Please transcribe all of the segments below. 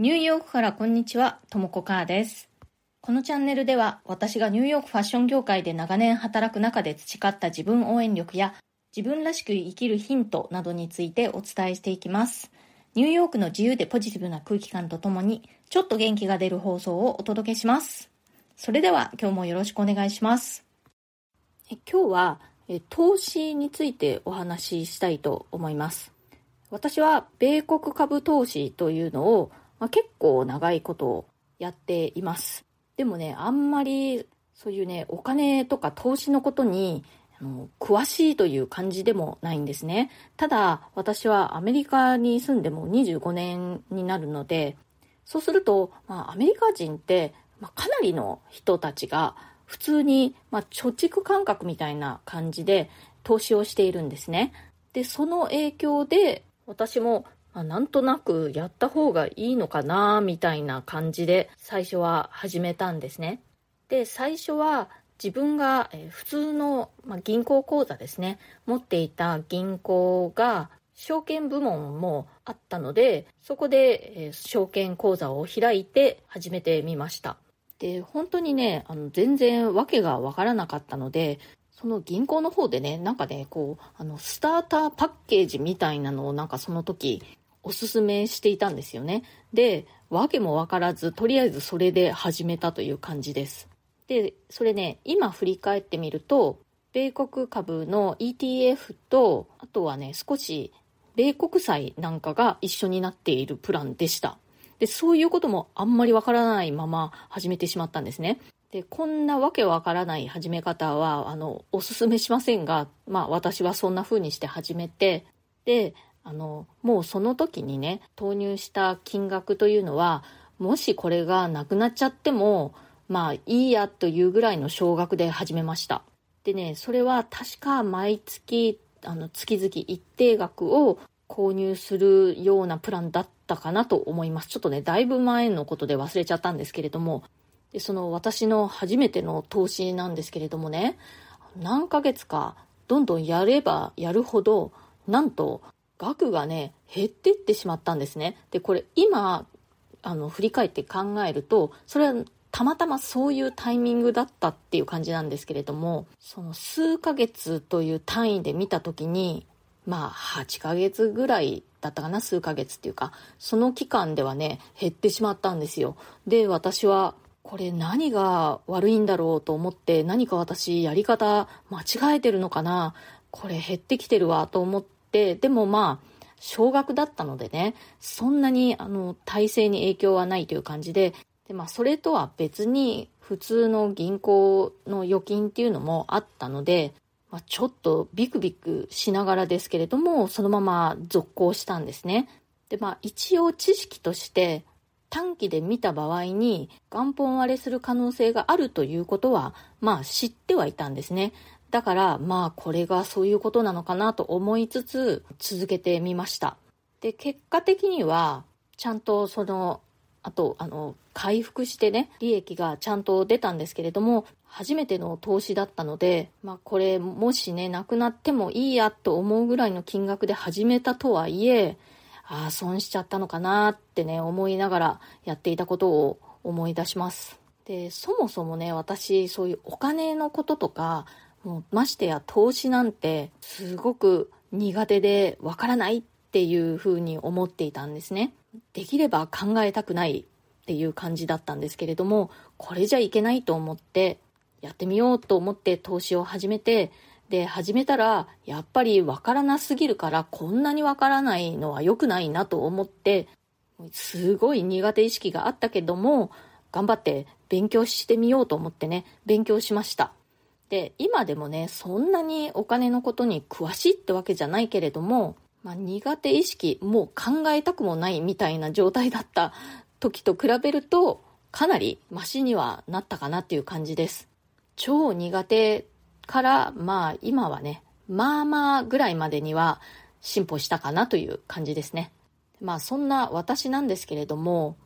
ニューヨークからこんにちは、ともこかーです。このチャンネルでは私がニューヨークファッション業界で長年働く中で培った自分応援力や自分らしく生きるヒントなどについてお伝えしていきます。ニューヨークの自由でポジティブな空気感とともにちょっと元気が出る放送をお届けします。それでは今日もよろしくお願いします。え今日はえ投資についてお話ししたいと思います。私は米国株投資というのを、まあ、結構長いことをやっています。でもね、あんまりそういうね、お金とか投資のことに詳しいという感じでもないんですね。ただ、私はアメリカに住んでも25年になるので、そうすると、まあ、アメリカ人って、まあ、かなりの人たちが普通に、まあ、貯蓄感覚みたいな感じで投資をしているんですね。で、その影響で私も、まあ、なんとなくやった方がいいのかなみたいな感じで最初は始めたんですね。で、最初は自分が普通の、銀行口座ですね、持っていた銀行が証券部門もあったので、そこで、証券口座を開いて始めてみました。で、本当にね、あの全然わけがわからなかったので、その銀行の方でね、なんかね、こう、あの、スターターパッケージみたいなのをなんかその時おすすめしていたんですよね。で、わけもわからず、とりあえずそれで始めたという感じです。で、それね、今振り返ってみると、米国株の ETF と、あとはね、少し米国債なんかが一緒になっているプランでした。で、そういうこともあんまりわからないまま始めてしまったんですね。で、こんなわけわからない始め方は、あの、おすすめしませんが、まあ私はそんな風にして始めて、で、あの、もうその時にね、投入した金額というのは、もしこれがなくなっちゃっても、まあいいやというぐらいの少額で始めました。でね、それは確か毎月、あの、月々一定額を購入するようなプランだったかなと思います。ちょっとね、だいぶ前のことで忘れちゃったんですけれども、でその私の初めての投資なんですけれどもね、何ヶ月かどんどんやればやるほど、なんと額がね、減ってってしまったんですね。で、これ今、あの、振り返って考えると、それはたまたまそういうタイミングだったっていう感じなんですけれども、その数ヶ月という単位で見たときに、まあ8ヶ月ぐらいだったかな、数ヶ月っていうか、その期間ではね、減ってしまったんですよ。で、私は、これ何が悪いんだろうと思って、何か私やり方間違えてるのかな、これ減ってきてるわと思って、でもまあ、少額だったのでね、そんなにあの体制に影響はないという感じで、でまあそれとは別に普通の銀行の預金っていうのもあったので、まあ、ちょっとビクビクしながらですけれども、そのまま続行したんですね。でまあ一応知識として短期で見た場合に元本割れする可能性があるということは、まあ知ってはいたんですね。だから、まあこれがそういうことなのかなと思いつつ続けてみました。で、結果的には、ちゃんとその、あと、あの、回復してね、利益がちゃんと出たんですけれども、初めての投資だったので、まあこれもしね、なくなってもいいやと思うぐらいの金額で始めたとはいえ、ああ、損しちゃったのかなってね、思いながらやっていたことを思い出します。で、そもそもね、私、そういうお金のこととか、もうましてや投資なんて、すごく苦手でわからないっていうふうに思っていたんですね。できれば考えたくないっていう感じだったんですけれども、これじゃいけないと思って、やってみようと思って投資を始めて、で、始めたら、やっぱりわからなすぎるから、こんなにわからないのは良くないなと思って、すごい苦手意識があったけども、頑張って勉強してみようと思ってね、勉強しました。で、今でもね、そんなにお金のことに詳しいってわけじゃないけれども、まあ、苦手意識、もう考えたくもないみたいな状態だった時と比べると、かなりマシにはなったかなっていう感じです。超苦手から、まあ今はね、まあまあぐらいまでには進歩したかなという感じですね。まあそんな私なんですけれども、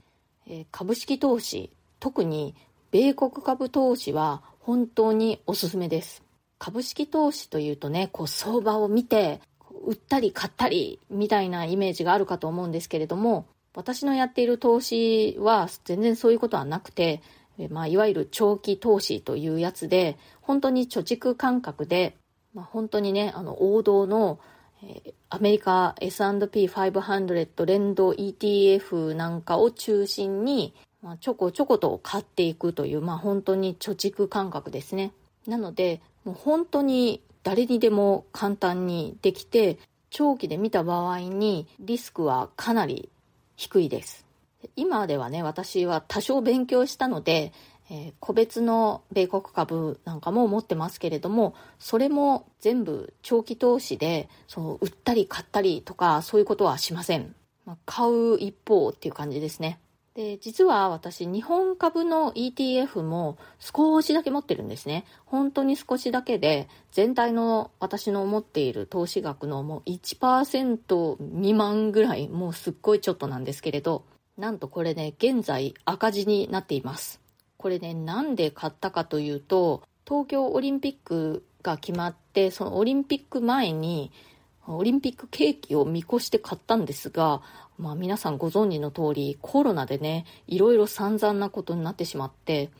えー株式投資、特に米国株投資は本当におすすめです。株式投資というとね、こう相場を見て、売ったり買ったりみたいなイメージがあるかと思うんですけれども、私のやっている投資は全然そういうことはなくて、まあ、いわゆる長期投資というやつで、本当に貯蓄感覚で、まあ、本当にね、あの、王道の、え、アメリカ S&P500 連動 ETF なんかを中心に、まあ、ちょこちょこと買っていくという、まあ、本当に貯蓄感覚ですね。なので、もう本当に誰にでも簡単にできて、長期で見た場合にリスクはかなり低いです。今ではね、私は多少勉強したので、えー、個別の米国株なんかも持ってますけれども、それも全部長期投資で、その売ったり買ったりとかそういうことはしません。まあ、買う一方っていう感じですね。で、実は私、日本株の ETF も少しだけ持ってるんですね。本当に少しだけで、全体の私の持っている投資額のもう1%未満ぐらい、もうすっごいちょっとなんですけれど、なんとこれね、現在赤字になっています。これね、なんで買ったかというと、東京オリンピックが決まって、そのオリンピック前に、オリンピックケーキを見越して買ったんですが、まあ皆さんご存知の通りコロナでね、いろいろ散々なことになってしまって、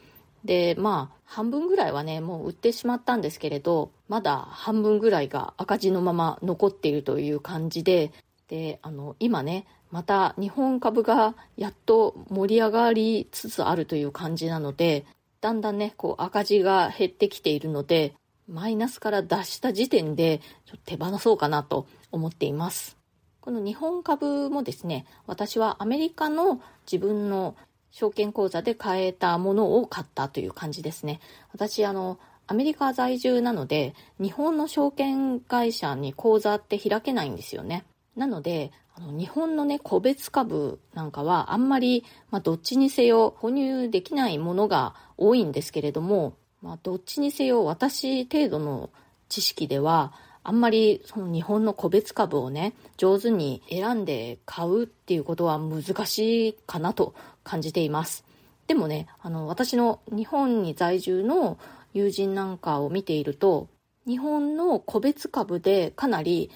で、まあ半分ぐらいはね、もう売ってしまったんですけれど、まだ半分ぐらいが赤字のまま残っているという感じで、で、あの、今ね、また日本株がやっと盛り上がりつつあるという感じなので、だんだんね、こう赤字が減ってきているので、マイナスから脱した時点でちょっと手放そうかなと思っています。この日本株もですね、私はアメリカの自分の証券口座で買えたものを買ったという感じですね。私、あの、アメリカ在住なので、日本の証券会社に口座って開けないんですよね。なので、あの日本のね、個別株なんかはあんまり、まあ、どっちにせよ購入できないものが多いんですけれども、まあ、どっちにせよ私程度の知識ではあんまりその日本の個別株をね上手に選んで買うっていうことは難しいかなと感じていますでもねあの私の日本に在住の友人なんかを見ていると日本の個別株でかなり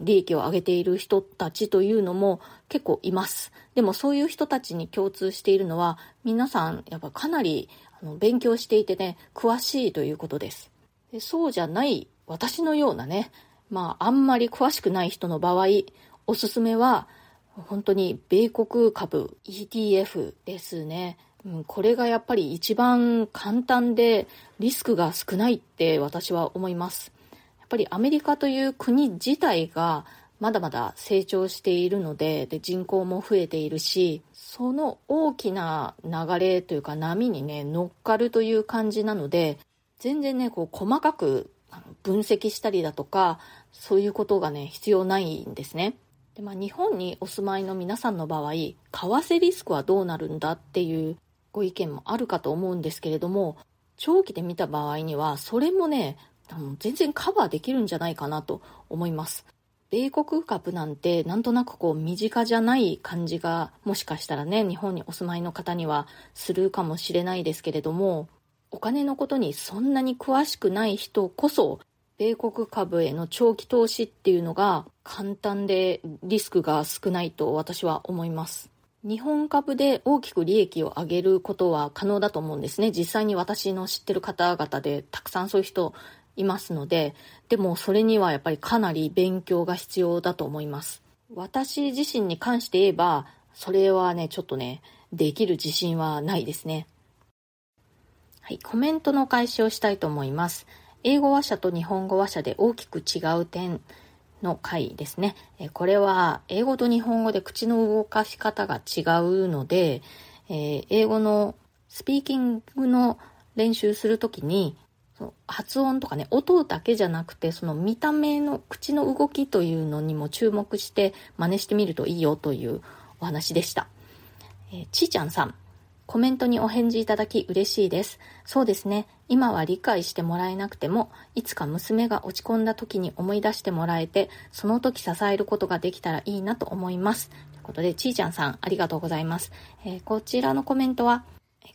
利益を上げている人たちというのも結構います。でもそういう人たちに共通しているのは皆さんやっぱかなりあの勉強していてね、詳しいということです。でそうじゃない私のようなね、まああんまり詳しくない人の場合、おすすめは本当に米国株 ETF ですね。うん、これがやっぱり一番簡単でリスクが少ないって私は思います。やっぱりアメリカという国自体がまだまだ成長しているのでで人口も増えているしその大きな流れというか波にね乗っかるという感じなので全然ねこう細かく分析したりだとかそういうことがね必要ないんですね。で、まあ、日本にお住まいの皆さんの場合為替リスクはどうなるんだっていうご意見もあるかと思うんですけれども長期で見た場合にはそれもね全然カバーできるんじゃないかなと思います。米国株なんてなんとなくこう身近じゃない感じがもしかしたらね日本にお住まいの方にはするかもしれないですけれどもお金のことにそんなに詳しくない人こそ米国株への長期投資っていうのが簡単でリスクが少ないと私は思います。日本株で大きく利益を上げることは可能だと思うんですね。実際に私の知ってる方々でたくさんそういう人いますので、でもそれにはやっぱりかなり勉強が必要だと思います。私自身に関して言えば、それはね、ちょっとね、できる自信はないですね。はい、コメントの開始をしたいと思います。英語話者と日本語話者で大きく違う点の回ですね。これは英語と日本語で口の動かし方が違うので、えー、英語のスピーキングの練習するときにの発音とかね、音だけじゃなくて、その見た目の口の動きというのにも注目して真似してみるといいよというお話でした。えー、ちーちゃんさん、コメントにお返事いただき嬉しいです。そうですね。今は理解してもらえなくても、いつか娘が落ち込んだ時に思い出してもらえて、その時支えることができたらいいなと思います。ということで、ちーちゃんさん、ありがとうございます。えー、こちらのコメントは、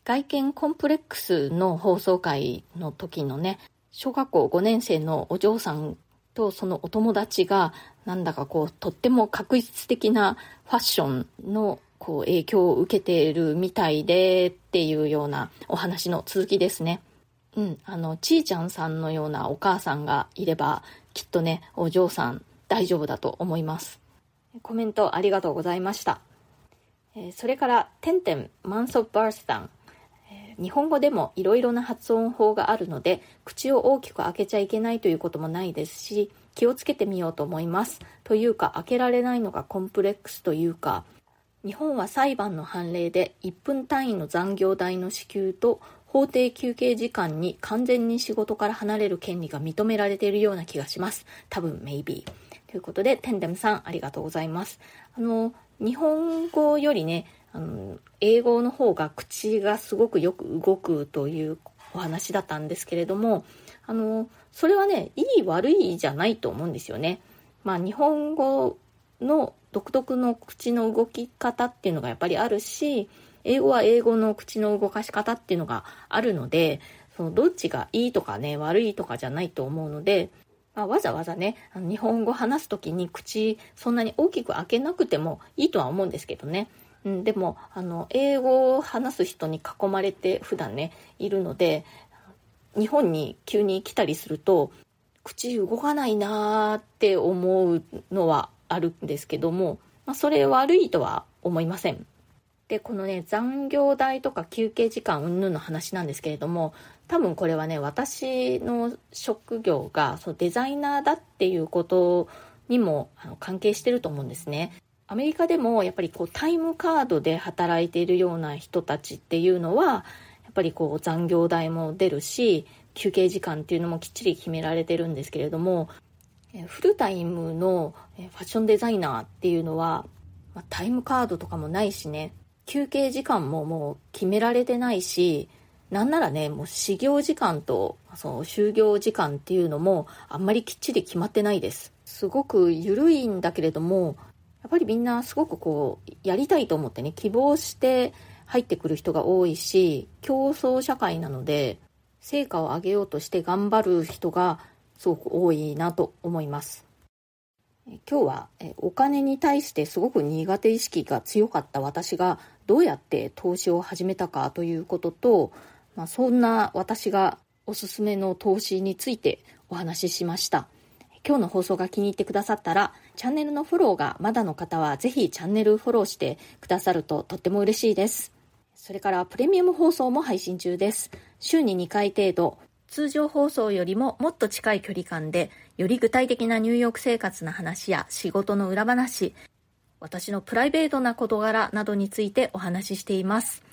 外見コンプレックスの放送回の時のね、小学校5年生のお嬢さんとそのお友達がなんだかこうとっても確実的なファッションのこう影響を受けているみたいでっていうようなお話の続きですね。うん、あの、ちーちゃんさんのようなお母さんがいれば、きっとね、お嬢さん大丈夫だと思います。コメントありがとうございました。えー、それから、てんてん、マンソバースタン。日本語でもいろいろな発音法があるので、口を大きく開けちゃいけないということもないですし、気をつけてみようと思います。というか、開けられないのがコンプレックスというか、日本は裁判の判例で1分単位の残業代の支給と法定休憩時間に完全に仕事から離れる権利が認められているような気がします。多分、maybe。ということで、テンデムさん、ありがとうございます。あの、日本語よりね、あの英語の方が口がすごくよく動くというお話だったんですけれどもあのそれはねいい悪いじゃないと思うんですよね。まあ、日本語の独特の口の動き方っていうのがやっぱりあるし英語は英語の口の動かし方っていうのがあるのでそのどっちがいいとかね悪いとかじゃないと思うので、まあ、わざわざね日本語話す時に口そんなに大きく開けなくてもいいとは思うんですけどね。うん、でもあの英語を話す人に囲まれて普段ねいるので日本に急に来たりすると口動かないなーって思うのはあるんですけども、まあ、それ悪いとは思いません。でこのね残業代とか休憩時間云々の話なんですけれども多分これはね私の職業がそうデザイナーだっていうことにもあの関係してると思うんですね。アメリカでもやっぱりこうタイムカードで働いているような人たちっていうのはやっぱりこう残業代も出るし休憩時間っていうのもきっちり決められてるんですけれどもフルタイムのファッションデザイナーっていうのは、タイムカードとかもないしね休憩時間ももう決められてないしなんならねもう始業時間とその就業時間っていうのもあんまりきっちり決まってないです。すごく緩いんだけれどもやっぱりみんなすごくこうやりたいと思ってね希望して入ってくる人が多いし競争社会なので成果を上げようとして頑張る人がすごく多いなと思います今日はお金に対してすごく苦手意識が強かった私がどうやって投資を始めたかということと、まあ、そんな私がおすすめの投資についてお話ししました。今日の放送が気に入ってくださったら、チャンネルのフォローがまだの方はぜひチャンネルフォローしてくださるととっても嬉しいです。それからプレミアム放送も配信中です。週に2回程度、通常放送よりももっと近い距離感で、より具体的なニューヨーク生活の話や仕事の裏話、私のプライベートな事柄などについてお話ししています。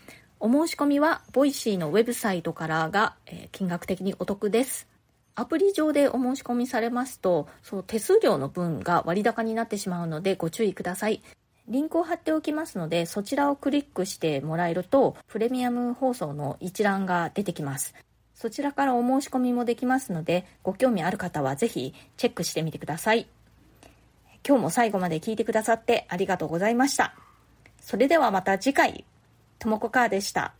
お申し込みは、 Voicy のウェブサイトからが、えー、金額的にお得です。アプリ上でお申し込みされますと、その手数料の分が割高になってしまうのでご注意ください。リンクを貼っておきますので、そちらをクリックしてもらえると、プレミアム放送の一覧が出てきます。そちらからお申し込みもできますので、ご興味ある方はぜひチェックしてみてください。今日も最後まで聞いてくださってありがとうございました。それではまた次回、ともこかーでした。